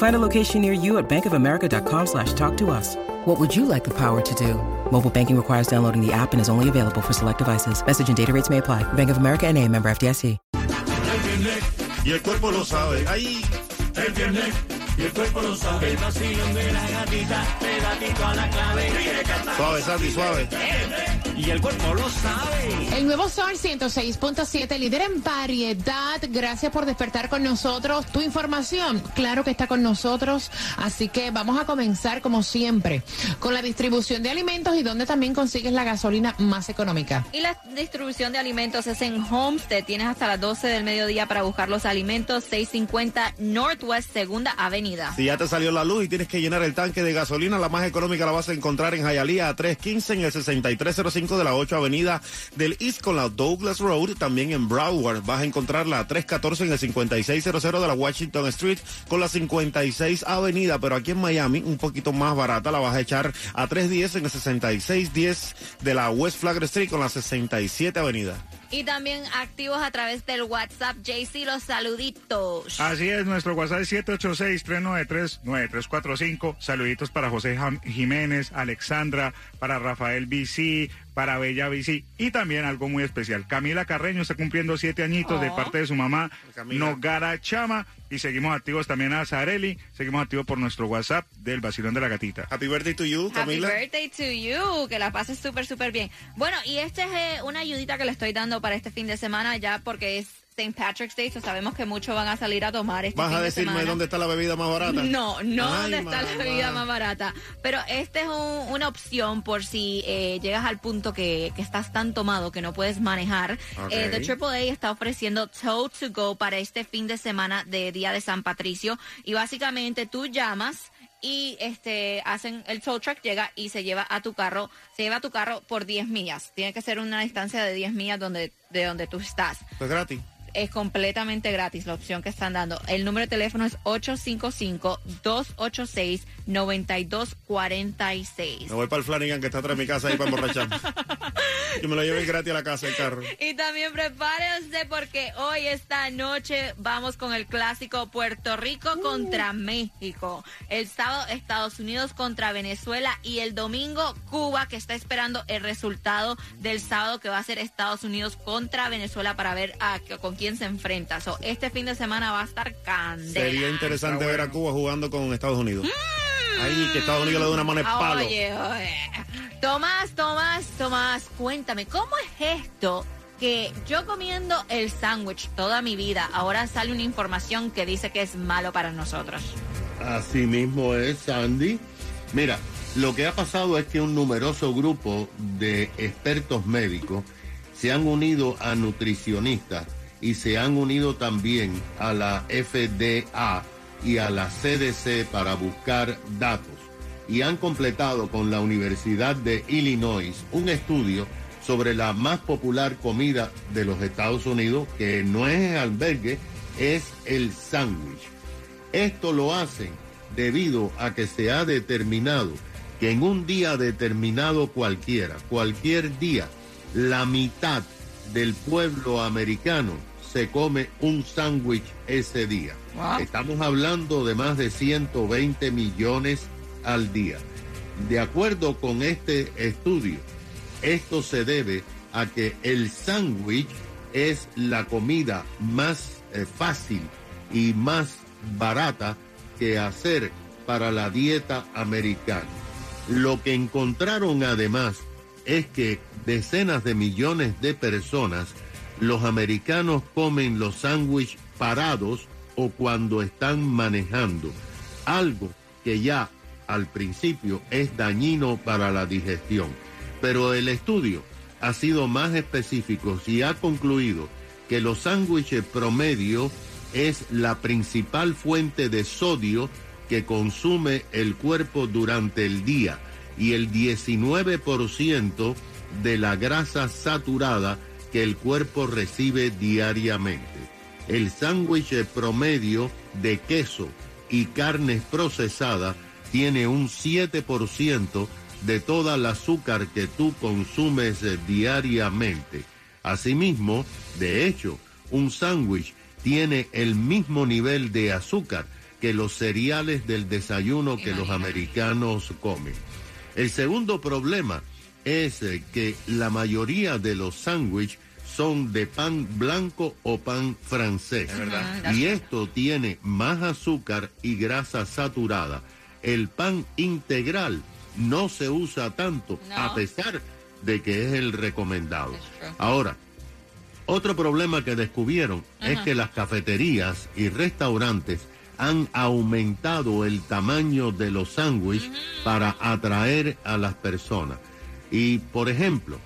Find a location near you at bankofamerica.com slash talk to us. What would you like the power to do? Mobile banking requires downloading the app and is only available for select devices. Message and data rates may apply. Bank of America and a member FDIC. Y el cuerpo lo sabe. Ahí. El viernes y el cuerpo lo sabe. El vacilón de la gatita, pedatito a la clave. Suave, Sandy, suave. Y el cuerpo lo sabe. El nuevo Sol 106.7, líder en variedad. Gracias por despertar con nosotros. Tu información, claro que está con nosotros. Así que vamos a comenzar, como siempre, con la distribución de alimentos y donde también consigues la gasolina más económica. Y la distribución de alimentos es en Homestead. Tienes hasta las 12 del mediodía para buscar los alimentos. 650 Northwest Segunda Avenida. Si ya te salió la luz y tienes que llenar el tanque de gasolina, la más económica la vas a encontrar en Hialeah a 315 en el 6305 de la 8 Avenida del East con la Douglas Road. También en Broward vas a encontrarla a 314 en el 5600 de la Washington Street con la 56 Avenida. Pero aquí en Miami, un poquito más barata, la vas a echar a 310 en el 6610 de la West Flagler Street con la 67 Avenida. Y también activos a través del WhatsApp. JC, los saluditos. Así es, nuestro WhatsApp es 786-393-9345. Saluditos para José Jiménez, Alexandra, para Rafael BC, para Bella BC y también algo muy especial. Camila Carreño está cumpliendo siete añitos de Oh. parte de su mamá, Camila. Nogara Chama. Y seguimos activos también a Zarelli. Seguimos activos por nuestro WhatsApp del Vacilón de la Gatita. Happy birthday to you, Happy Camila. birthday to you, que la pases súper, súper bien. Bueno, y esta es eh, una ayudita que le estoy dando para este fin de semana ya porque es St. Patrick's Day, so sabemos que muchos van a salir a tomar este ¿Vas fin a de decirme semana. dónde está la bebida más barata? No, no Ay, dónde está la mamá. bebida más barata. Pero esta es un- una opción por si eh, llegas al punto que, que estás tan tomado que no puedes manejar. Ok. Eh, The AAA está ofreciendo Tow to Go para este fin de semana de Día de San Patricio. Y básicamente tú llamas y este hacen el tow truck llega y se lleva a tu carro, se lleva a tu carro por 10 millas. Tiene que ser una distancia de 10 millas donde de donde tú estás Es gratis. Es completamente gratis la opción que están dando. El número de teléfono es 855-286-9246. Me voy para el Flanagan que está atrás de mi casa ahí para emborrachar. que me lo lleven gratis a la casa, el carro. Y también prepárense porque hoy, esta noche, vamos con el clásico Puerto Rico contra México. El sábado, Estados Unidos contra Venezuela. Y el domingo, Cuba, que está esperando el resultado del sábado, que va a ser Estados Unidos contra Venezuela para ver a, con quién se enfrenta. So, este fin de semana va a estar candela. Sería interesante ver a. Cuba jugando con Estados Unidos. Ahí, que Estados Unidos le dé una mano de palo. Oye, oye. Tomás, Tomás, Tomás, cuéntame, ¿cómo es esto que yo comiendo el sándwich toda mi vida, ahora sale una información que dice que es malo para nosotros? Así mismo es, Sandy. Mira, lo que ha pasado es que un numeroso grupo de expertos médicos se han unido a nutricionistas y se han unido también a la FDA y a la CDC para buscar datos. Y han completado con la Universidad de Illinois un estudio sobre la más popular comida de los Estados Unidos, que no es albergue, es el sándwich. Esto lo hacen debido a que se ha determinado que en un día determinado cualquiera, cualquier día, la mitad del pueblo americano se come un sándwich ese día. Estamos hablando de más de 120 millones al día. De acuerdo con este estudio, esto se debe a que el sándwich es la comida más eh, fácil y más barata que hacer para la dieta americana. Lo que encontraron además es que decenas de millones de personas, los americanos comen los sándwiches parados o cuando están manejando, algo que ya al principio es dañino para la digestión. Pero el estudio ha sido más específico y ha concluido que los sándwiches promedio es la principal fuente de sodio que consume el cuerpo durante el día y el 19% de la grasa saturada que el cuerpo recibe diariamente. El sándwich promedio de queso y carnes procesadas tiene un 7% de toda el azúcar que tú consumes diariamente. Asimismo, de hecho, un sándwich tiene el mismo nivel de azúcar que los cereales del desayuno que los americanos comen. El segundo problema es que la mayoría de los sándwiches son de pan blanco o pan francés. Y esto tiene más azúcar y grasa saturada. El pan integral no se usa tanto, a pesar de que es el recomendado. Ahora, otro problema que descubrieron es que las cafeterías y restaurantes han aumentado el tamaño de los sándwiches para atraer a las personas. Y, por ejemplo,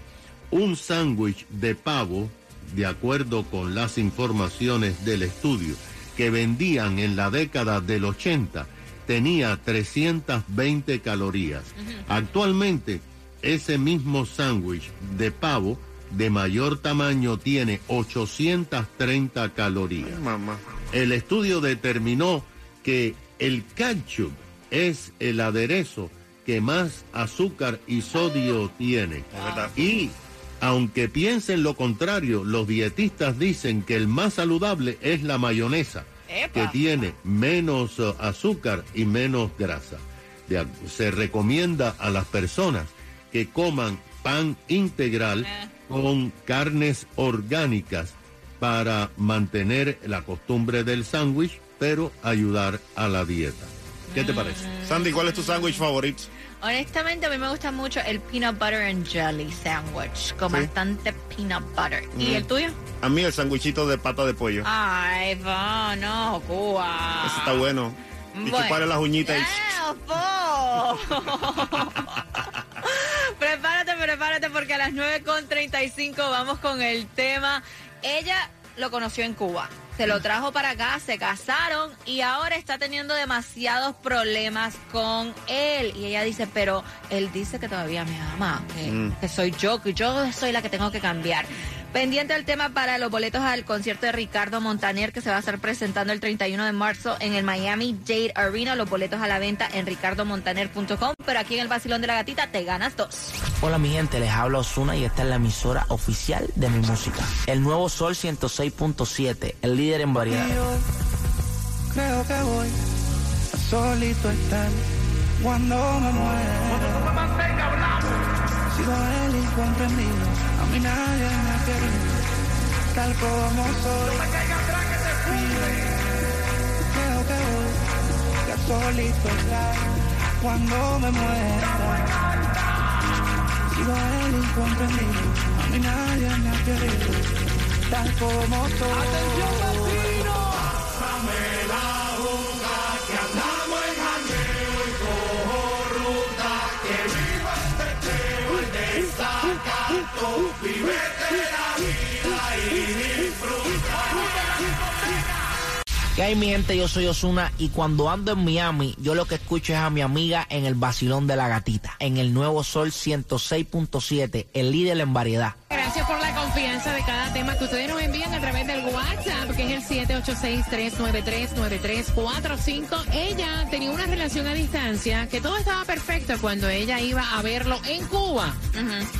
un sándwich de pavo, de acuerdo con las informaciones del estudio, que vendían en la década del 80, tenía 320 calorías. Actualmente, ese mismo sándwich de pavo de mayor tamaño tiene 830 calorías. Mamá. El estudio determinó que el ketchup es el aderezo que más azúcar y sodio tiene. Y aunque piensen lo contrario, los dietistas dicen que el más saludable es la mayonesa, que tiene menos uh, azúcar y menos grasa. De se recomienda a las personas que coman pan integral con carnes orgánicas para mantener la costumbre del sándwich, pero ayudar a la dieta. ¿Qué te parece? Sandy, ¿cuál es tu sándwich favorito? Honestamente, a mí me gusta mucho el peanut butter and jelly sandwich, con Sí. bastante peanut butter. ¿Y Mm. el tuyo? A mí el sándwichito de pata de pollo. Ay, va, no, Cuba. Ese está bueno. Y Bueno. chuparle las uñitas. y- prepárate, prepárate, porque a las 9.35 vamos con el tema. Ella lo conoció en Cuba. Se lo trajo para acá, se casaron y ahora está teniendo demasiados problemas con él. Y ella dice, pero él dice que todavía me ama, que, Mm. que soy yo, que yo soy la que tengo que cambiar. Pendiente al tema para los boletos al concierto de Ricardo Montaner que se va a estar presentando el 31 de marzo en el Miami Dade Arena. Los boletos a la venta en ricardomontaner.com. Pero aquí en el Basilón de la Gatita te ganas dos. Hola mi gente, les habla Osuna y esta es la emisora oficial de mi música. El nuevo Sol 106.7, el líder en variedad. Creo que voy a solito estar cuando me muera. He sido el incomprendido, a mí nadie me ha querido, tal como soy. Creo que voy a solito estar cuando me muera. He sido el incomprendido, a mí nadie me ha querido, tal como soy. ¡Atención, ¿Qué hay mi gente? Yo soy Osuna y cuando ando en Miami, yo lo que escucho es a mi amiga en el Basilón de la Gatita, en el nuevo Sol 106.7, el líder en variedad. Gracias por la confianza de cada tema que ustedes nos envían a través del WhatsApp, que es el 786-393-9345. Ella tenía una relación a distancia que todo estaba perfecto cuando ella iba a verlo en Cuba.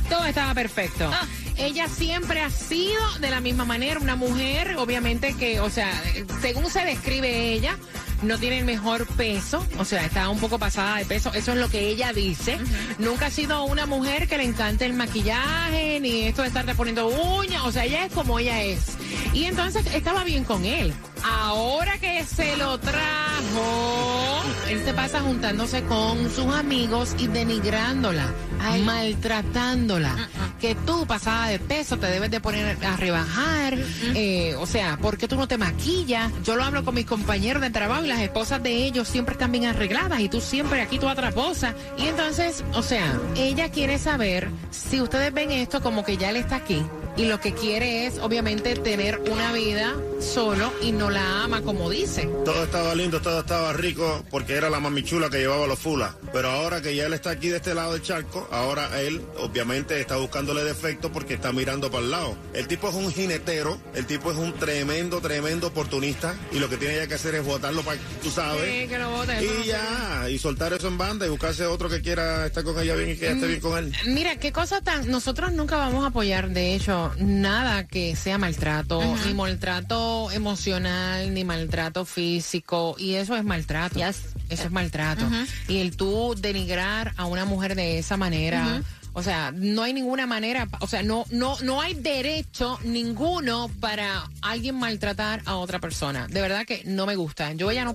Todo estaba perfecto. Ah. Ella siempre ha sido de la misma manera una mujer, obviamente que, o sea, según se describe ella, no tiene el mejor peso, o sea, está un poco pasada de peso, eso es lo que ella dice. Nunca ha sido una mujer que le encante el maquillaje, ni esto de estar poniendo uñas, o sea, ella es como ella es. Y entonces estaba bien con él. Ahora que se lo trajo, él se pasa juntándose con sus amigos y denigrándola, maltratándola. Que tú, pasada de peso, te debes de poner a rebajar. eh, o sea, ¿por qué tú no te maquillas? Yo lo hablo con mis compañeros de trabajo y las esposas de ellos siempre están bien arregladas y tú siempre aquí tú atraposa. Y entonces, o sea, ella quiere saber si ustedes ven esto como que ya él está aquí y lo que quiere es obviamente tener una vida solo y no la ama como dice. Todo estaba lindo, todo estaba rico porque era la mamichula que llevaba los fulas. Pero ahora que ya él está aquí de este lado del charco, ahora él obviamente está buscándole defecto porque está mirando para el lado. El tipo es un jinetero, el tipo es un tremendo, tremendo oportunista y lo que tiene ya que hacer es botarlo para, tú sabes. Sí, que lo no Y ya, y soltar eso en banda y buscarse otro que quiera estar con ella bien y que ella esté bien con él. Mira, qué cosa tan... Nosotros nunca vamos a apoyar, de hecho, nada que sea maltrato, ni maltrato emocional, ni maltrato físico, y eso es maltrato. Eso es maltrato. Y el tú denigrar a una mujer de esa manera... O sea, no hay ninguna manera, o sea, no, no, no hay derecho ninguno para alguien maltratar a otra persona. De verdad que no me gusta. Yo ya no,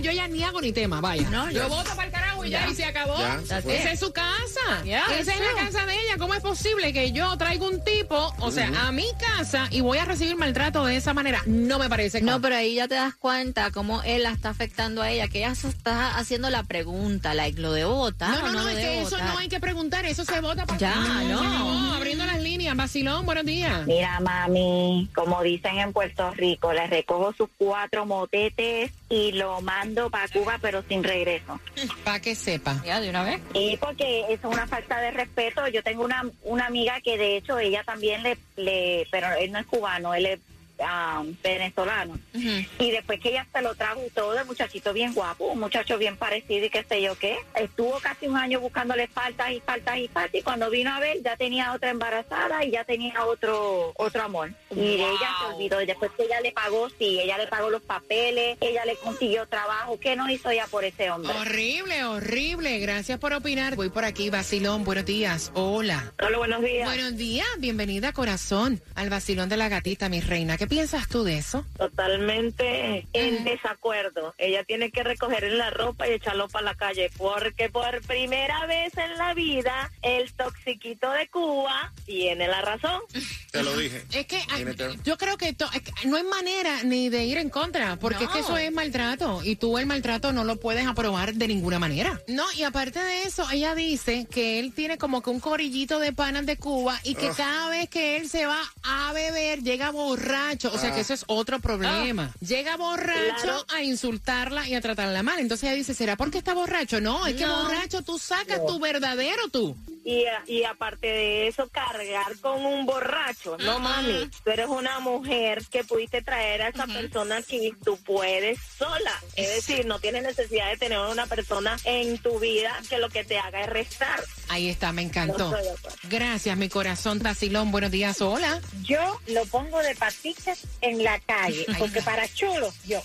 yo ya ni hago ni tema, vaya. No, yo yo- voto para el y ya, Ya. y se acabó. Ya, se fue. Esa es su casa. Yeah, Esa es la casa de ella. ¿Cómo es posible que yo traiga un tipo, o sea, a mi casa y voy a recibir maltrato de esa manera? No me parece. No, como- pero ahí ya te das cuenta cómo él la está afectando a ella, que ella se está haciendo la pregunta, like, ¿lo debo votar No, o no, no, es que eso no hay que preguntar, eso se vota para Ya, no. abriendo las líneas. Vacilón, buenos días. Mira, mami, como dicen en Puerto Rico, le recojo sus cuatro motetes y lo mando para Cuba, pero sin regreso. Para que sepa. Ya, de una vez. Y porque eso es una falta de respeto. Yo tengo una, una amiga que de hecho ella también le, le pero él no es cubano, él es ah, venezolano. Y después que ella se lo trajo todo, el muchachito bien guapo, un muchacho bien parecido y qué sé yo qué. Estuvo casi un año buscándole faltas y faltas y faltas y cuando vino a ver ya tenía otra embarazada y ya tenía otro otro amor. Y de ella se olvidó. Y después que ella le pagó, sí, ella le pagó los papeles, ella le consiguió trabajo. ¿Qué no hizo ella por ese hombre? Horrible, horrible. Gracias por opinar. Voy por aquí, Vacilón. Buenos días. Hola. Hola, buenos días. Buenos días. Bienvenida, corazón, al Vacilón de la Gatita, mi reina. ¿Qué piensas tú de eso? Totalmente en desacuerdo. Ella tiene que recoger la ropa y echarlo para la calle porque por primera vez en la vida el toxiquito de Cuba tiene la razón. Te lo dije. Es que ay, Jinetero. yo creo que, to- es que no hay manera ni de ir en contra, porque es que eso es maltrato y tú el maltrato no lo puedes aprobar de ninguna manera. No, y aparte de eso, ella dice que él tiene como que un corillito de panas de Cuba y que cada vez que él se va a beber llega borracho, o sea que eso es otro problema. Llega borracho Claro. a insultarla y a tratarla mal. Entonces ella dice, ¿será porque está borracho? No, es que borracho tú sacas tu verdadero tú. Y, y aparte de eso, cargar con un borracho. No, mami, tú eres una mujer que pudiste traer a esa persona que tú puedes sola. Es decir, no tienes necesidad de tener una persona en tu vida que lo que te haga es restar. Ahí está, me encantó. No. Gracias, mi corazón vacilón. Buenos días, hola. Yo lo pongo de patitas en la calle, Ahí porque está. para chulo, yo.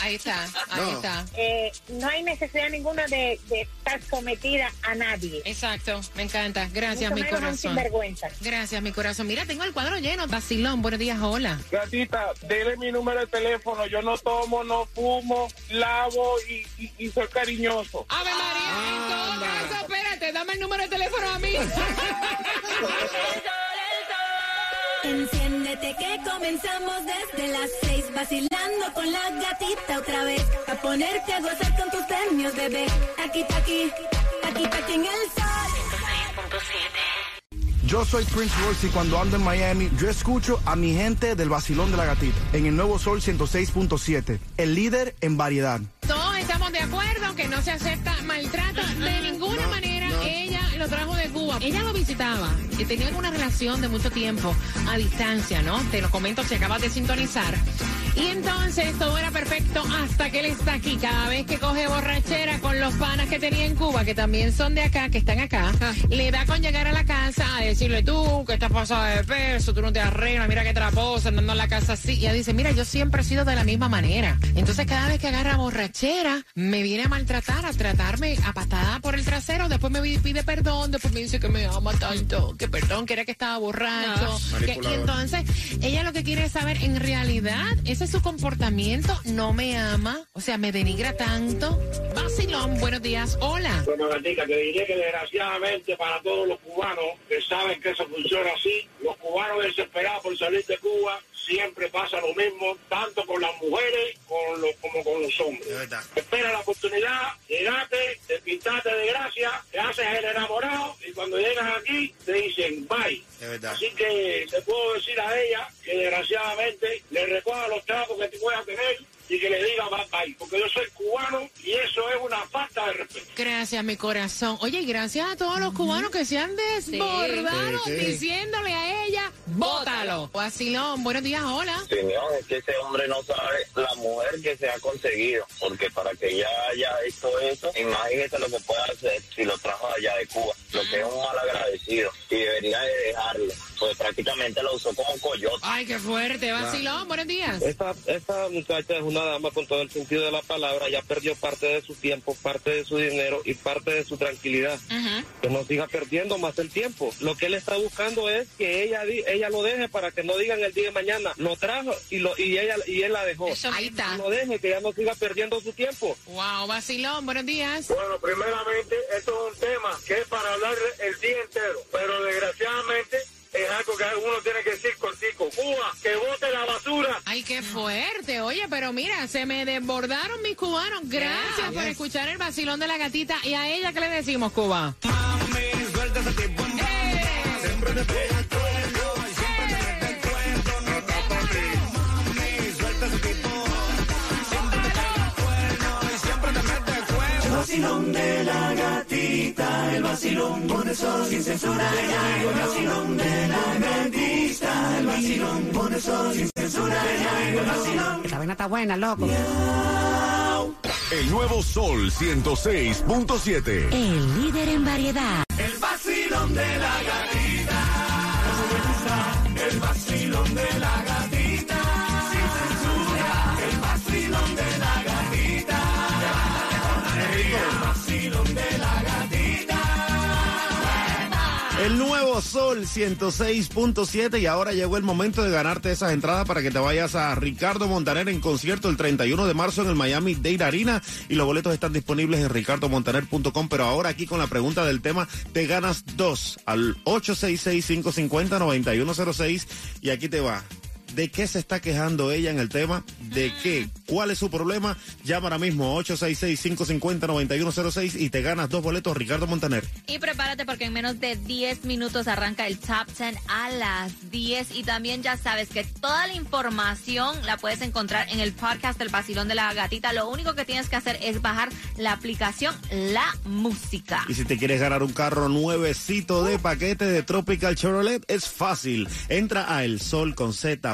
Ahí está, ahí No. está. Eh, no hay necesidad ninguna de, de estar sometida a nadie. Exacto, me encanta. Gracias, Mucho mi menos corazón. sinvergüenza. Gracias, mi corazón. Mira, tengo el cuadro lleno. Vacilón, buenos días, hola. Gatita, dele mi número de teléfono. Yo no tomo, no fumo, lavo y, y- y soy cariñoso. Ave María, en todo caso, espérate, dame el número de teléfono a mí. Enciéndete que comenzamos desde las seis vacilando con la gatita otra vez a ponerte a gozar con tus premios bebé aquí aquí aquí aquí en el sol Yo soy Prince Royce y cuando ando en Miami, yo escucho a mi gente del vacilón de la gatita en el nuevo Sol 106.7, el líder en variedad. Todos estamos de acuerdo que no se acepta maltrato de ninguna manera. Ella lo trajo de Cuba. Ella lo visitaba y tenían una relación de mucho tiempo a distancia, ¿no? Te lo comento si acabas de sintonizar. Y entonces todo era perfecto hasta que él está aquí. Cada vez que coge borrachera con los panas que tenía en Cuba, que también son de acá, que están acá, le da con llegar a la casa a decirle tú que estás pasado de peso, tú no te arreglas, mira qué traposa, andando en la casa así. Y ella dice, mira, yo siempre he sido de la misma manera. Entonces cada vez que agarra borrachera, me viene a maltratar, a tratarme a patada por el trasero, después me pide perdón, después me dice que me ama tanto, que perdón, que era que estaba borracho. que- y entonces ella lo que quiere es saber, en realidad, su comportamiento, no me ama, o sea, me denigra tanto. Vacilón, buenos días, hola. Bueno, Gatica, te diré que desgraciadamente para todos los cubanos que saben que eso funciona así, los cubanos desesperados por salir de Cuba, siempre pasa lo mismo, tanto con las mujeres con los- como con los hombres. Espera la oportunidad, llegaste, te pintaste de gracia, te haces el enamorado y cuando llegas aquí te dicen bye. Así que te puedo decir a ella que desgraciadamente le recoja los trapos que te pueda tener y que le diga bye bye, porque yo soy cubano y eso es una falta de respeto. Gracias, mi corazón. Oye, y gracias a todos los cubanos que se han desbordado Sí, sí. diciéndole a ella, bótalo. Vacilón, buenos días, hola. Señor, es que ese hombre no sabe la mujer que se ha conseguido, porque para que ella haya hecho eso, imagínese lo que puede hacer si lo trajo allá de Cuba, lo que es un mal agradecido, y debería de dejarlo, pues prácticamente lo usó como coyote. Ay, qué fuerte. Vacilón, buenos días. Esta, esta muchacha es una dama con todo el sentido de la palabra, ya perdió parte de su tiempo, parte de su dinero y parte de su tranquilidad. Que no siga perdiendo más el tiempo. Lo que él está buscando es que ella ella lo deje para que no digan el día de mañana, lo trajo y lo y ella y él la dejó. Ahí está. Lo deje, que ya no siga perdiendo su tiempo. Wow, vacilón, buenos días. Bueno, primeramente, esto es un tema que es para hablar el día entero, pero desgraciadamente es algo que uno tiene que decir cortico. Cuba, que bote la basura. Ay, qué fuerte. Oye, pero mira, se me desbordaron mis cubanos. Gracias por escuchar el vacilón de la gatita. ¿Y a ella qué le decimos, Cuba? El vacilón de la gatita, el vacilón por eso sin censura. El vacilón de la gatita, el vacilón por eso sin censura. El vacilón. La vaina está buena, loco. El nuevo Sol 106.7. El líder en variedad. El vacilón de la gatita. El nuevo Sol 106.7 y ahora llegó el momento de ganarte esas entradas para que te vayas a Ricardo Montaner en concierto el 31 de marzo en el Miami Dade Arena y los boletos están disponibles en ricardomontaner.com pero ahora aquí con la pregunta del tema te ganas dos al 866-550-9106 y aquí te va. ¿De qué se está quejando ella en el tema? ¿De qué? ¿Cuál es su problema? Llama ahora mismo 866-550-9106 y te ganas dos boletos Ricardo Montaner. Y prepárate porque en menos de 10 minutos arranca el Top 10 a las 10. Y también ya sabes que toda la información la puedes encontrar en el podcast del Basilón de la Gatita. Lo único que tienes que hacer es bajar la aplicación La Música. Y si te quieres ganar un carro nuevecito de paquete de Tropical Chevrolet, es fácil. Entra a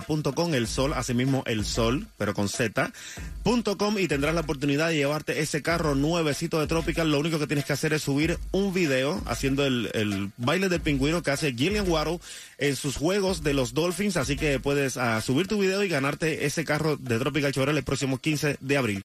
elsolconz.com, el sol, asimismo el sol, pero con z.com y tendrás la oportunidad de llevarte ese carro nuevecito de Tropical. Lo único que tienes que hacer es subir un video haciendo el, el baile del pingüino que hace Gillian Waddle en sus juegos de los Dolphins. Así que puedes ah, subir tu video y ganarte ese carro de Tropical Chevrolet el próximo 15 de abril.